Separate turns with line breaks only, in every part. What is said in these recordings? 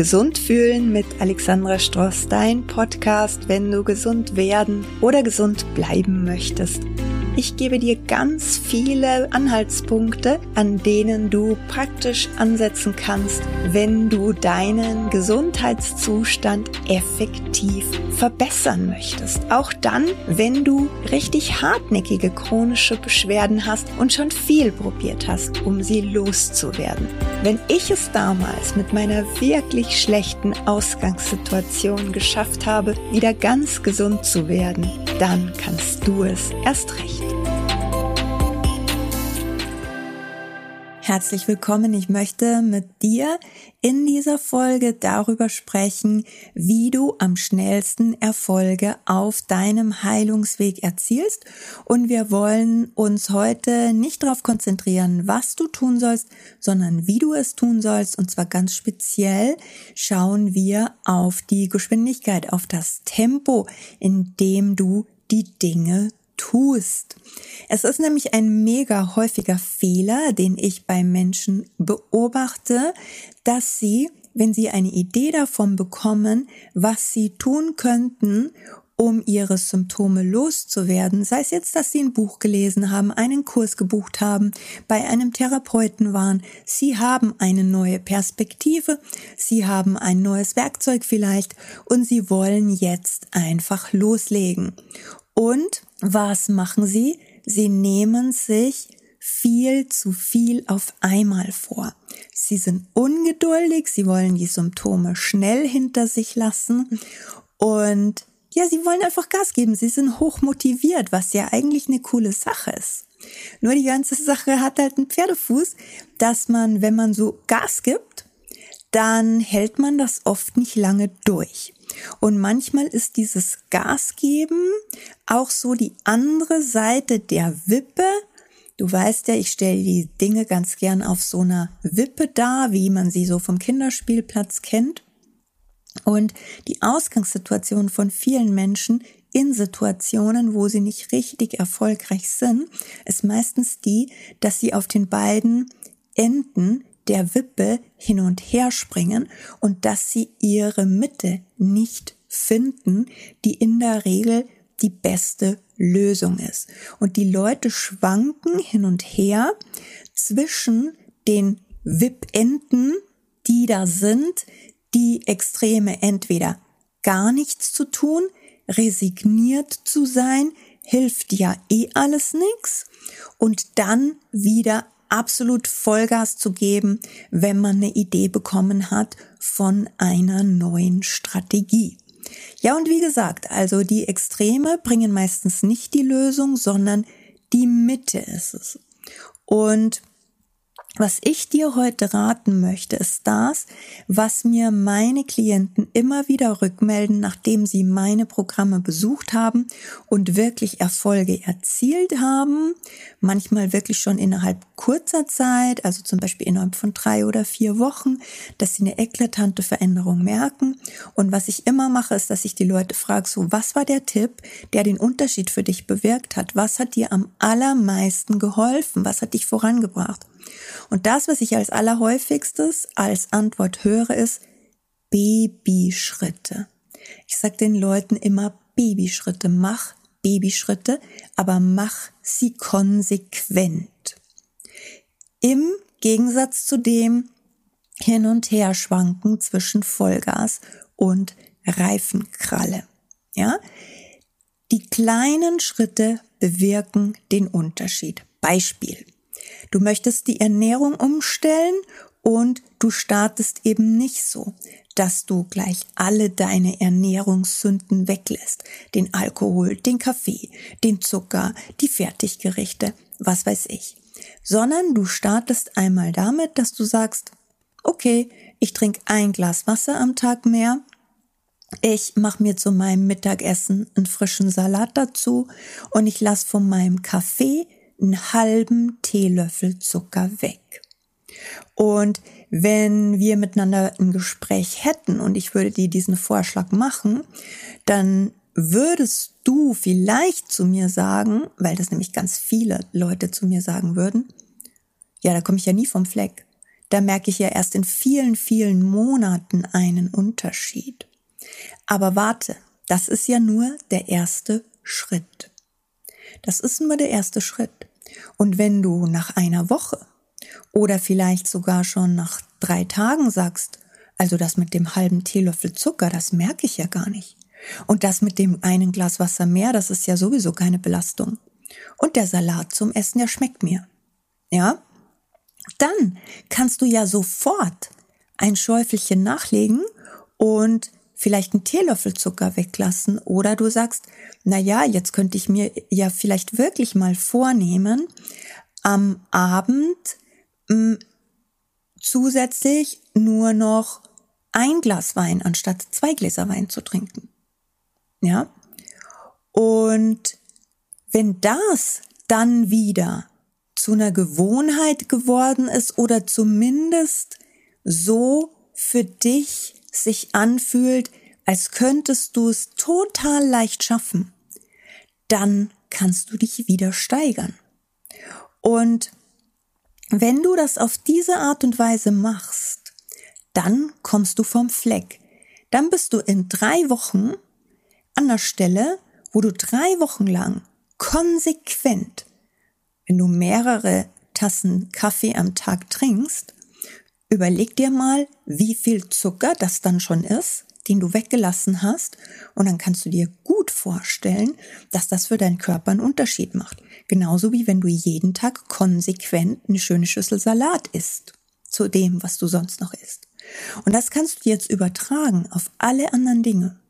Gesund fühlen mit Alexandra Stross, dein Podcast, wenn du gesund werden oder gesund bleiben möchtest. Ich gebe dir ganz viele Anhaltspunkte, an denen du praktisch ansetzen kannst, wenn du deinen Gesundheitszustand effektiv verbessern möchtest. Auch dann, wenn du richtig hartnäckige chronische Beschwerden hast und schon viel probiert hast, um sie loszuwerden. Wenn ich es damals mit meiner wirklich schlechten Ausgangssituation geschafft habe, wieder ganz gesund zu werden, dann kannst du es erst recht. Herzlich willkommen. Ich möchte mit dir in dieser Folge darüber sprechen, wie du am schnellsten Erfolge auf deinem Heilungsweg erzielst. Und wir wollen uns heute nicht darauf konzentrieren, was du tun sollst, sondern wie du es tun sollst. Und zwar ganz speziell schauen wir auf die Geschwindigkeit, auf das Tempo, in dem du die Dinge tust. Es ist nämlich ein mega häufiger Fehler, den ich bei Menschen beobachte, dass sie, wenn sie eine Idee davon bekommen, was sie tun könnten, um ihre Symptome loszuwerden, sei es jetzt, dass sie ein Buch gelesen haben, einen Kurs gebucht haben, bei einem Therapeuten waren, sie haben eine neue Perspektive, sie haben ein neues Werkzeug vielleicht und sie wollen jetzt einfach loslegen. Und was machen sie? Sie nehmen sich viel zu viel auf einmal vor. Sie sind ungeduldig, sie wollen die Symptome schnell hinter sich lassen und ja, sie wollen einfach Gas geben. Sie sind hoch motiviert, was ja eigentlich eine coole Sache ist. Nur die ganze Sache hat halt einen Pferdefuß, dass man, wenn man so Gas gibt, dann hält man das oft nicht lange durch. Und manchmal ist dieses Gas geben auch so die andere Seite der Wippe. Du weißt ja, ich stelle die Dinge ganz gern auf so einer Wippe dar, wie man sie so vom Kinderspielplatz kennt. Und die Ausgangssituation von vielen Menschen in Situationen, wo sie nicht richtig erfolgreich sind, ist meistens die, dass sie auf den beiden Enden der Wippe hin und her springen und dass sie ihre Mitte nicht finden, die in der Regel die beste Lösung ist. Und die Leute schwanken hin und her zwischen den Wippenden, die da sind, die Extreme entweder gar nichts zu tun, resigniert zu sein, hilft ja eh alles nix und dann wieder absolut Vollgas zu geben, wenn man eine Idee bekommen hat von einer neuen Strategie. Ja, und wie gesagt, also die Extreme bringen meistens nicht die Lösung, sondern die Mitte ist es. Und was ich dir heute raten möchte, ist das, was mir meine Klienten immer wieder rückmelden, nachdem sie meine Programme besucht haben und wirklich Erfolge erzielt haben. Manchmal wirklich schon innerhalb kurzer Zeit, also zum Beispiel innerhalb von drei oder vier Wochen, dass sie eine eklatante Veränderung merken. Und was ich immer mache, ist, dass ich die Leute frage, so, was war der Tipp, der den Unterschied für dich bewirkt hat? Was hat dir am allermeisten geholfen? Was hat dich vorangebracht? Und das, was ich als allerhäufigstes als Antwort höre, ist Babyschritte. Ich sage den Leuten immer Babyschritte, mach Babyschritte, aber mach sie konsequent. Im Gegensatz zu dem hin und her schwanken zwischen Vollgas und Reifenkralle. Ja? Die kleinen Schritte bewirken den Unterschied. Beispiel. Du möchtest die Ernährung umstellen und du startest eben nicht so, dass du gleich alle deine Ernährungssünden weglässt. Den Alkohol, den Kaffee, den Zucker, die Fertiggerichte, was weiß ich. Sondern du startest einmal damit, dass du sagst, okay, ich trinke ein Glas Wasser am Tag mehr, ich mache mir zu meinem Mittagessen einen frischen Salat dazu und ich lasse von meinem Kaffee einen halben Teelöffel Zucker weg. Und wenn wir miteinander ein Gespräch hätten und ich würde dir diesen Vorschlag machen, dann würdest du vielleicht zu mir sagen, weil das nämlich ganz viele Leute zu mir sagen würden, ja, da komme ich ja nie vom Fleck. da merke ich ja erst in vielen, vielen Monaten einen Unterschied. Aber warte, das ist ja nur der erste Schritt. Das ist nur der erste Schritt. Und wenn du nach einer Woche oder vielleicht sogar schon nach drei Tagen sagst, also das mit dem halben Teelöffel Zucker, das merke ich ja gar nicht. Und das mit dem einen Glas Wasser mehr, das ist ja sowieso keine Belastung. Und der Salat zum Essen, der schmeckt mir. Ja? Dann kannst du ja sofort ein Schäufelchen nachlegen und vielleicht einen Teelöffel Zucker weglassen oder du sagst, na ja, jetzt könnte ich mir ja vielleicht wirklich mal vornehmen, am Abend mh, hm, zusätzlich nur noch ein Glas Wein anstatt zwei Gläser Wein zu trinken. Ja? Und wenn das dann wieder zu einer Gewohnheit geworden ist oder zumindest so für dich sich anfühlt, als könntest du es total leicht schaffen, dann kannst du dich wieder steigern. Und wenn du das auf diese Art und Weise machst, dann kommst du vom Fleck. Dann bist du in drei Wochen an der Stelle, wo du drei Wochen lang konsequent, wenn du mehrere Tassen Kaffee am Tag trinkst, Überleg dir mal, wie viel Zucker das dann schon ist, den du weggelassen hast, und dann kannst du dir gut vorstellen, dass das für deinen Körper einen Unterschied macht. Genauso wie wenn du jeden Tag konsequent eine schöne Schüssel Salat isst, zu dem, was du sonst noch isst. Und das kannst du jetzt übertragen auf alle anderen Dinge.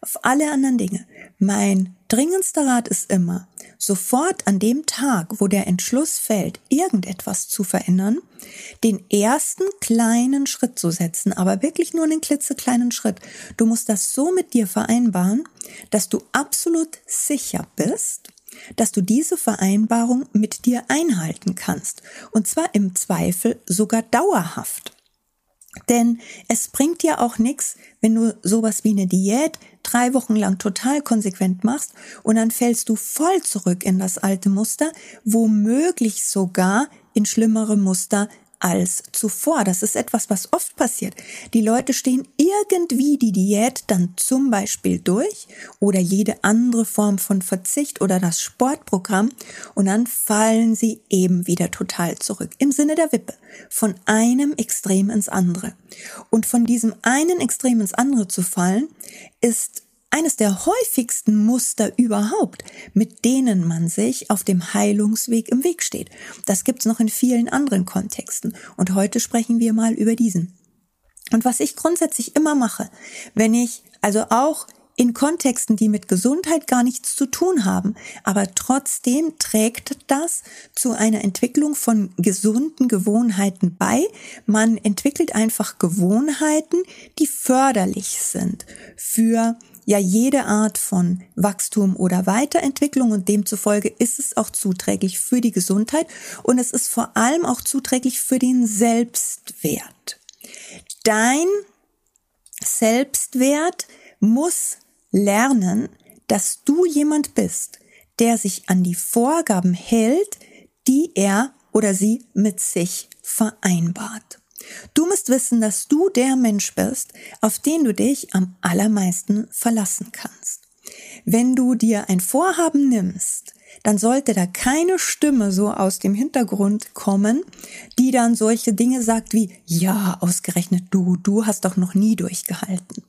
Auf alle anderen Dinge. Mein dringendster Rat ist immer, sofort an dem Tag, wo der Entschluss fällt, irgendetwas zu verändern, den ersten kleinen Schritt zu setzen, aber wirklich nur einen klitzekleinen Schritt. Du musst das so mit dir vereinbaren, dass du absolut sicher bist, dass du diese Vereinbarung mit dir einhalten kannst. Und zwar im Zweifel sogar dauerhaft. Denn es bringt dir auch nichts, wenn du sowas wie eine Diät drei Wochen lang total konsequent machst und dann fällst du voll zurück in das alte Muster, womöglich sogar in schlimmere Muster als zuvor. Das ist etwas, was oft passiert. Die Leute stehen irgendwie die Diät dann zum Beispiel durch oder jede andere Form von Verzicht oder das Sportprogramm und dann fallen sie eben wieder total zurück. Im Sinne der Wippe. Von einem Extrem ins andere. Und von diesem einen Extrem ins andere zu fallen, ist eines der häufigsten Muster überhaupt, mit denen man sich auf dem Heilungsweg im Weg steht. Das gibt's noch in vielen anderen Kontexten. Und heute sprechen wir mal über diesen. Und was ich grundsätzlich immer mache, wenn ich also auch in Kontexten, die mit Gesundheit gar nichts zu tun haben, aber trotzdem trägt das zu einer Entwicklung von gesunden Gewohnheiten bei. Man entwickelt einfach Gewohnheiten, die förderlich sind für ja jede Art von Wachstum oder Weiterentwicklung und demzufolge ist es auch zuträglich für die Gesundheit und es ist vor allem auch zuträglich für den Selbstwert. Dein Selbstwert muss lernen, dass du jemand bist, der sich an die Vorgaben hält, die er oder sie mit sich vereinbart. Du musst wissen, dass du der Mensch bist, auf den du dich am allermeisten verlassen kannst. Wenn du dir ein Vorhaben nimmst, dann sollte da keine Stimme so aus dem Hintergrund kommen, die dann solche Dinge sagt wie, ja, ausgerechnet du, du hast doch noch nie durchgehalten.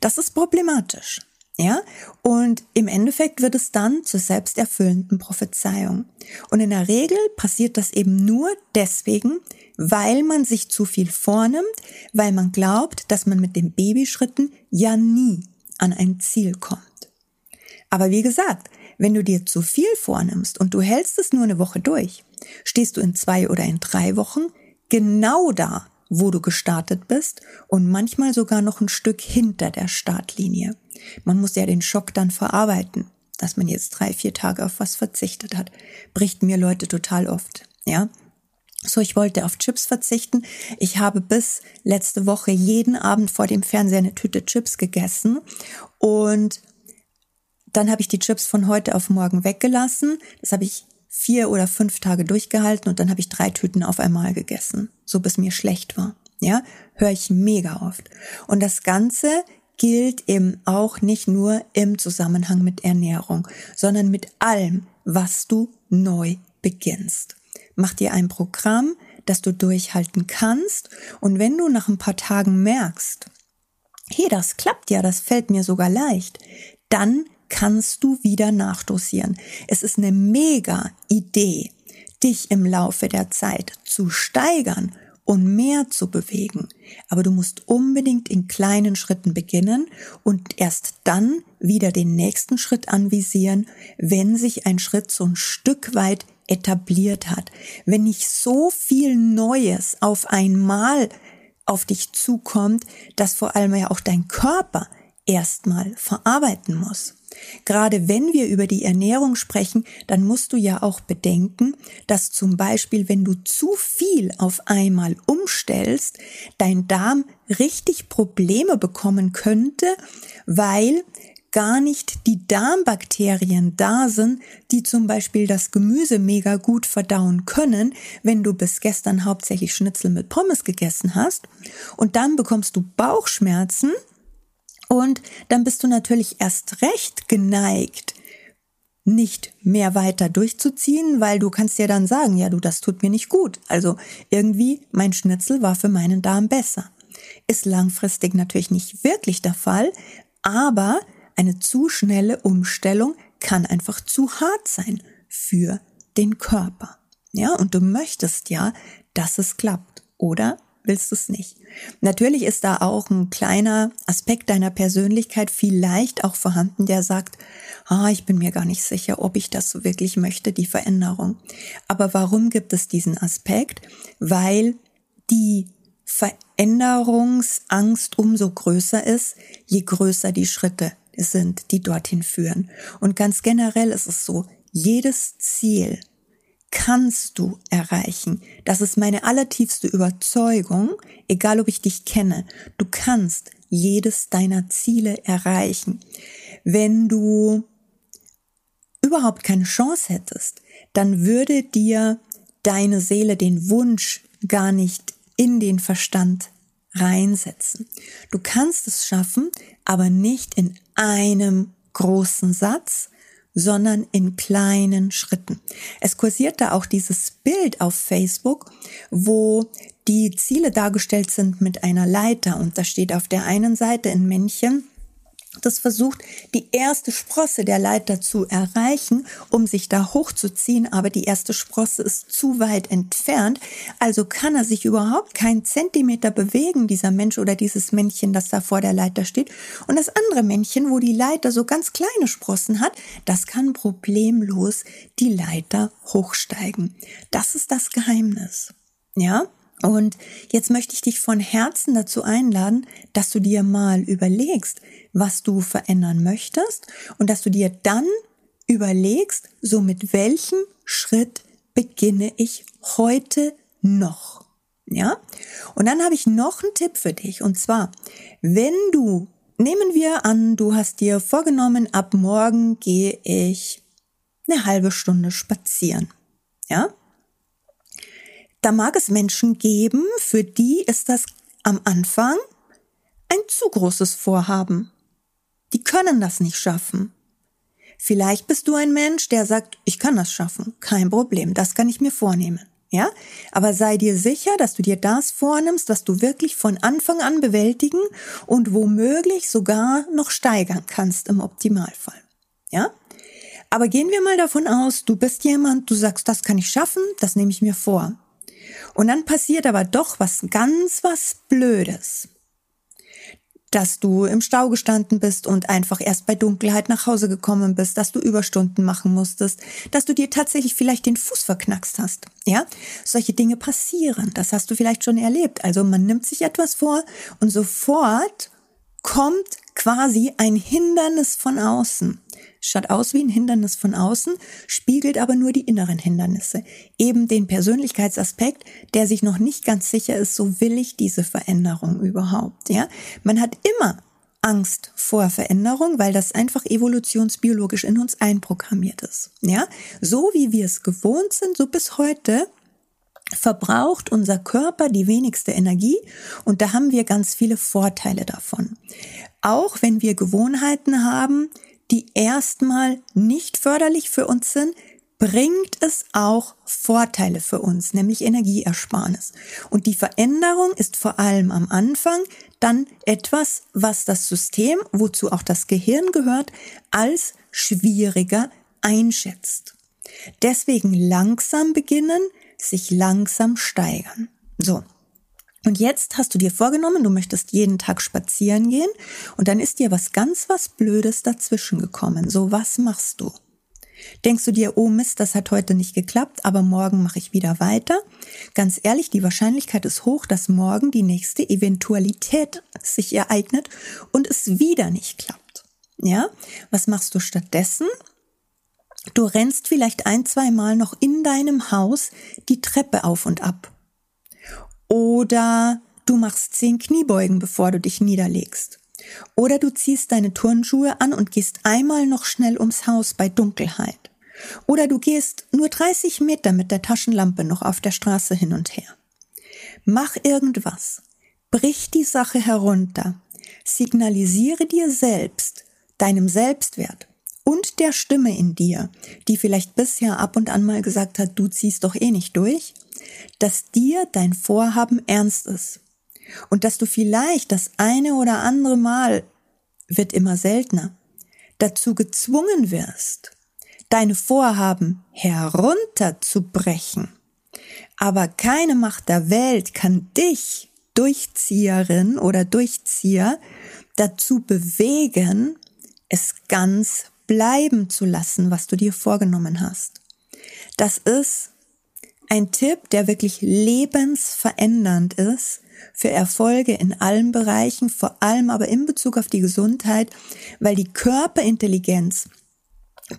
Das ist problematisch. Ja, und im Endeffekt wird es dann zur selbsterfüllenden Prophezeiung. Und in der Regel passiert das eben nur deswegen, weil man sich zu viel vornimmt, weil man glaubt, dass man mit den Babyschritten ja nie an ein Ziel kommt. Aber wie gesagt, wenn du dir zu viel vornimmst und du hältst es nur eine Woche durch, stehst du in zwei oder in drei Wochen genau da, wo du gestartet bist und manchmal sogar noch ein Stück hinter der Startlinie. Man muss ja den Schock dann verarbeiten, dass man jetzt drei, vier Tage auf was verzichtet hat. Bricht mir Leute total oft, ja. So, ich wollte auf Chips verzichten. Ich habe bis letzte Woche jeden Abend vor dem Fernseher eine Tüte Chips gegessen und dann habe ich die Chips von heute auf morgen weggelassen. Das habe ich vier oder fünf Tage durchgehalten und dann habe ich drei Tüten auf einmal gegessen, so bis mir schlecht war. Ja, höre ich mega oft. Und das Ganze gilt eben auch nicht nur im Zusammenhang mit Ernährung, sondern mit allem, was du neu beginnst. Mach dir ein Programm, das du durchhalten kannst und wenn du nach ein paar Tagen merkst, hey, das klappt ja, das fällt mir sogar leicht, dann kannst du wieder nachdosieren. Es ist eine mega Idee, dich im Laufe der Zeit zu steigern und mehr zu bewegen. Aber du musst unbedingt in kleinen Schritten beginnen und erst dann wieder den nächsten Schritt anvisieren, wenn sich ein Schritt so ein Stück weit etabliert hat. Wenn nicht so viel Neues auf einmal auf dich zukommt, dass vor allem ja auch dein Körper erstmal verarbeiten muss. Gerade wenn wir über die Ernährung sprechen, dann musst du ja auch bedenken, dass zum Beispiel, wenn du zu viel auf einmal umstellst, dein Darm richtig Probleme bekommen könnte, weil gar nicht die Darmbakterien da sind, die zum Beispiel das Gemüse mega gut verdauen können, wenn du bis gestern hauptsächlich Schnitzel mit Pommes gegessen hast. Und dann bekommst du Bauchschmerzen und dann bist du natürlich erst recht geneigt, nicht mehr weiter durchzuziehen, weil du kannst ja dann sagen, ja du, das tut mir nicht gut. Also irgendwie mein Schnitzel war für meinen Darm besser. Ist langfristig natürlich nicht wirklich der Fall, aber eine zu schnelle Umstellung kann einfach zu hart sein für den Körper. Ja, und du möchtest ja, dass es klappt, oder willst du es nicht? Natürlich ist da auch ein kleiner Aspekt deiner Persönlichkeit vielleicht auch vorhanden, der sagt, ah, ich bin mir gar nicht sicher, ob ich das so wirklich möchte, die Veränderung. Aber warum gibt es diesen Aspekt? Weil die Veränderungsangst umso größer ist, je größer die Schritte sind, die dorthin führen. Und ganz generell ist es so, jedes Ziel kannst du erreichen. Das ist meine allertiefste Überzeugung, egal ob ich dich kenne. Du kannst jedes deiner Ziele erreichen. Wenn du überhaupt keine Chance hättest, dann würde dir deine Seele den Wunsch gar nicht in den Verstand reinsetzen. Du kannst es schaffen, aber nicht in einem großen Satz, sondern in kleinen Schritten. Es kursiert da auch dieses Bild auf Facebook, wo die Ziele dargestellt sind mit einer Leiter und da steht auf der einen Seite ein Männchen das versucht, die erste Sprosse der Leiter zu erreichen, um sich da hochzuziehen, aber die erste Sprosse ist zu weit entfernt, also kann er sich überhaupt keinen Zentimeter bewegen, dieser Mensch oder dieses Männchen, das da vor der Leiter steht. Und das andere Männchen, wo die Leiter so ganz kleine Sprossen hat, das kann problemlos die Leiter hochsteigen. Das ist das Geheimnis. Ja? Und jetzt möchte ich dich von Herzen dazu einladen, dass du dir mal überlegst, was du verändern möchtest und dass du dir dann überlegst, so mit welchem Schritt beginne ich heute noch. Ja? Und dann habe ich noch einen Tipp für dich und zwar, wenn du Nehmen wir an, du hast dir vorgenommen, ab morgen gehe ich eine halbe Stunde spazieren. Ja? Da mag es Menschen geben, für die ist das am Anfang ein zu großes Vorhaben. Die können das nicht schaffen. Vielleicht bist du ein Mensch, der sagt, ich kann das schaffen, kein Problem, das kann ich mir vornehmen. Ja, aber sei dir sicher, dass du dir das vornimmst, was du wirklich von Anfang an bewältigen und womöglich sogar noch steigern kannst im Optimalfall. Ja? Aber gehen wir mal davon aus, du bist jemand, du sagst, das kann ich schaffen, das nehme ich mir vor. Und dann passiert aber doch was ganz was Blödes. Dass du im Stau gestanden bist und einfach erst bei Dunkelheit nach Hause gekommen bist, dass du Überstunden machen musstest, dass du dir tatsächlich vielleicht den Fuß verknackst hast. Ja, solche Dinge passieren. Das hast du vielleicht schon erlebt. Also man nimmt sich etwas vor und sofort kommt quasi ein Hindernis von außen. Schaut aus wie ein Hindernis von außen, spiegelt aber nur die inneren Hindernisse. Eben den Persönlichkeitsaspekt, der sich noch nicht ganz sicher ist, so will ich diese Veränderung überhaupt, ja. Man hat immer Angst vor Veränderung, weil das einfach evolutionsbiologisch in uns einprogrammiert ist. Ja, so wie wir es gewohnt sind, so bis heute verbraucht unser Körper die wenigste Energie und da haben wir ganz viele Vorteile davon. Auch wenn wir Gewohnheiten haben, die erstmal nicht förderlich für uns sind, bringt es auch Vorteile für uns, nämlich Energieersparnis. Und die Veränderung ist vor allem am Anfang dann etwas, was das System, wozu auch das Gehirn gehört, als schwieriger einschätzt. Deswegen langsam beginnen, sich langsam steigern. So. Und jetzt hast du dir vorgenommen, du möchtest jeden Tag spazieren gehen und dann ist dir was ganz was Blödes dazwischen gekommen. So, was machst du? Denkst du dir, oh Mist, das hat heute nicht geklappt, aber morgen mache ich wieder weiter? Ganz ehrlich, die Wahrscheinlichkeit ist hoch, dass morgen die nächste Eventualität sich ereignet und es wieder nicht klappt. Ja? Was machst du stattdessen? Du rennst vielleicht ein, zwei Mal noch in deinem Haus die Treppe auf und ab. Oder du machst zehn Kniebeugen, bevor du dich niederlegst. Oder du ziehst deine Turnschuhe an und gehst einmal noch schnell ums Haus bei Dunkelheit. Oder du gehst nur 30 Meter mit der Taschenlampe noch auf der Straße hin und her. Mach irgendwas. Brich die Sache herunter. Signalisiere dir selbst, deinem Selbstwert und der Stimme in dir, die vielleicht bisher ab und an mal gesagt hat, du ziehst doch eh nicht durch, dass dir dein Vorhaben ernst ist und dass du vielleicht das eine oder andere Mal wird immer seltener dazu gezwungen wirst, deine Vorhaben herunterzubrechen. Aber keine Macht der Welt kann dich, Durchzieherin oder Durchzieher, dazu bewegen, es ganz bleiben zu lassen, was du dir vorgenommen hast. Das ist ein Tipp, der wirklich lebensverändernd ist für Erfolge in allen Bereichen, vor allem aber in Bezug auf die Gesundheit, weil die Körperintelligenz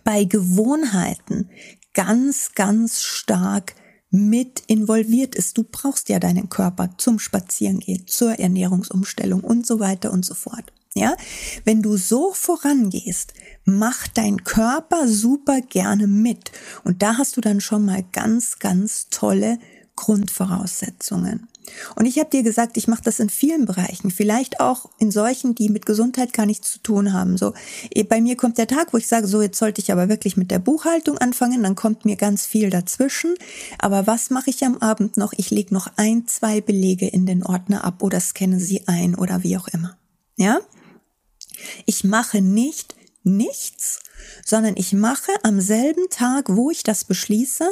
bei Gewohnheiten ganz, ganz stark mit involviert ist. Du brauchst ja deinen Körper zum Spazierengehen, zur Ernährungsumstellung und so weiter und so fort. Ja, wenn du so vorangehst, macht dein Körper super gerne mit. Und da hast du dann schon mal ganz, ganz tolle Grundvoraussetzungen. Und ich habe dir gesagt, ich mache das in vielen Bereichen, vielleicht auch in solchen, die mit Gesundheit gar nichts zu tun haben. So, eh, bei mir kommt der Tag, wo ich sage, so jetzt sollte ich aber wirklich mit der Buchhaltung anfangen, dann kommt mir ganz viel dazwischen. Aber was mache ich am Abend noch? Ich lege noch ein, zwei Belege in den Ordner ab oder scanne sie ein oder wie auch immer. Ja? Ich mache nicht nichts, sondern ich mache am selben Tag, wo ich das beschließe,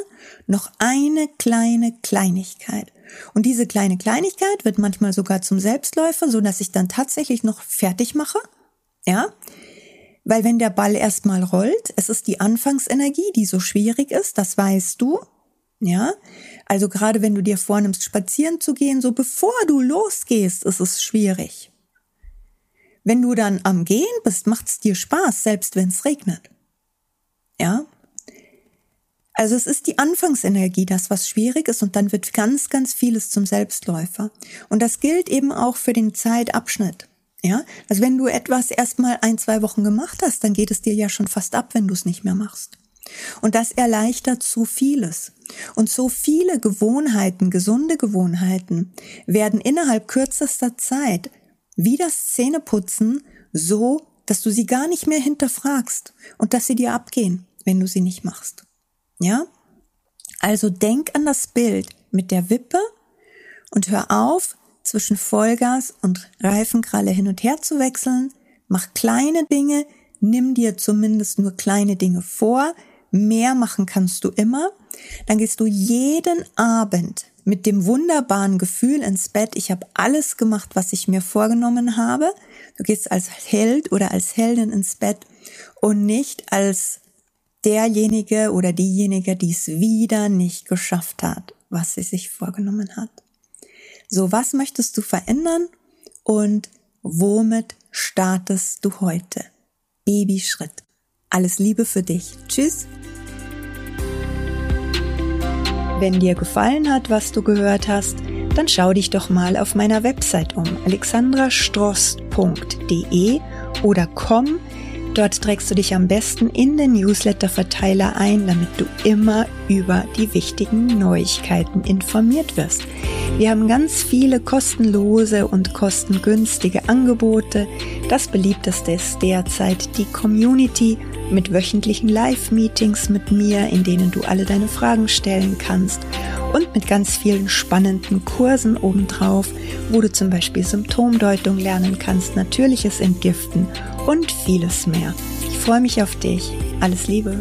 noch eine kleine Kleinigkeit. Und diese kleine Kleinigkeit wird manchmal sogar zum Selbstläufer, so dass ich dann tatsächlich noch fertig mache. Ja? Weil wenn der Ball erstmal rollt, es ist die Anfangsenergie, die so schwierig ist, das weißt du. Ja? Also gerade wenn du dir vornimmst, spazieren zu gehen, so bevor du losgehst, ist es schwierig. Wenn du dann am Gehen bist, macht's dir Spaß, selbst wenn es regnet. Ja? Also es ist die Anfangsenergie, das was schwierig ist und dann wird ganz, ganz vieles zum Selbstläufer. Und das gilt eben auch für den Zeitabschnitt. Ja, also wenn du etwas erstmal ein, zwei Wochen gemacht hast, dann geht es dir ja schon fast ab, wenn du es nicht mehr machst. Und das erleichtert so vieles. Und so viele Gewohnheiten, gesunde Gewohnheiten, werden innerhalb kürzester Zeit wie das Zähneputzen so, dass du sie gar nicht mehr hinterfragst und dass sie dir abgehen, wenn du sie nicht machst. Ja? Also denk an das Bild mit der Wippe und hör auf, zwischen Vollgas und Reifenkralle hin und her zu wechseln. Mach kleine Dinge, nimm dir zumindest nur kleine Dinge vor. Mehr machen kannst du immer. Dann gehst du jeden Abend mit dem wunderbaren Gefühl ins Bett, ich habe alles gemacht, was ich mir vorgenommen habe. Du gehst als Held oder als Heldin ins Bett und nicht als derjenige oder diejenige, die es wieder nicht geschafft hat, was sie sich vorgenommen hat. So, was möchtest du verändern und womit startest du heute? Babyschritt. Alles Liebe für dich. Tschüss. Wenn dir gefallen hat, was du gehört hast, dann schau dich doch mal auf meiner Website um alexandrastrost.de oder komm Dort trägst du dich am besten in den Newsletter-Verteiler ein, damit du immer über die wichtigen Neuigkeiten informiert wirst. Wir haben ganz viele kostenlose und kostengünstige Angebote. Das beliebteste ist derzeit die Community mit wöchentlichen Live-Meetings mit mir, in denen du alle deine Fragen stellen kannst und mit ganz vielen spannenden Kursen obendrauf, wo du zum Beispiel Symptomdeutung lernen kannst, natürliches Entgiften und vieles mehr. Ich freue mich auf dich. Alles Liebe.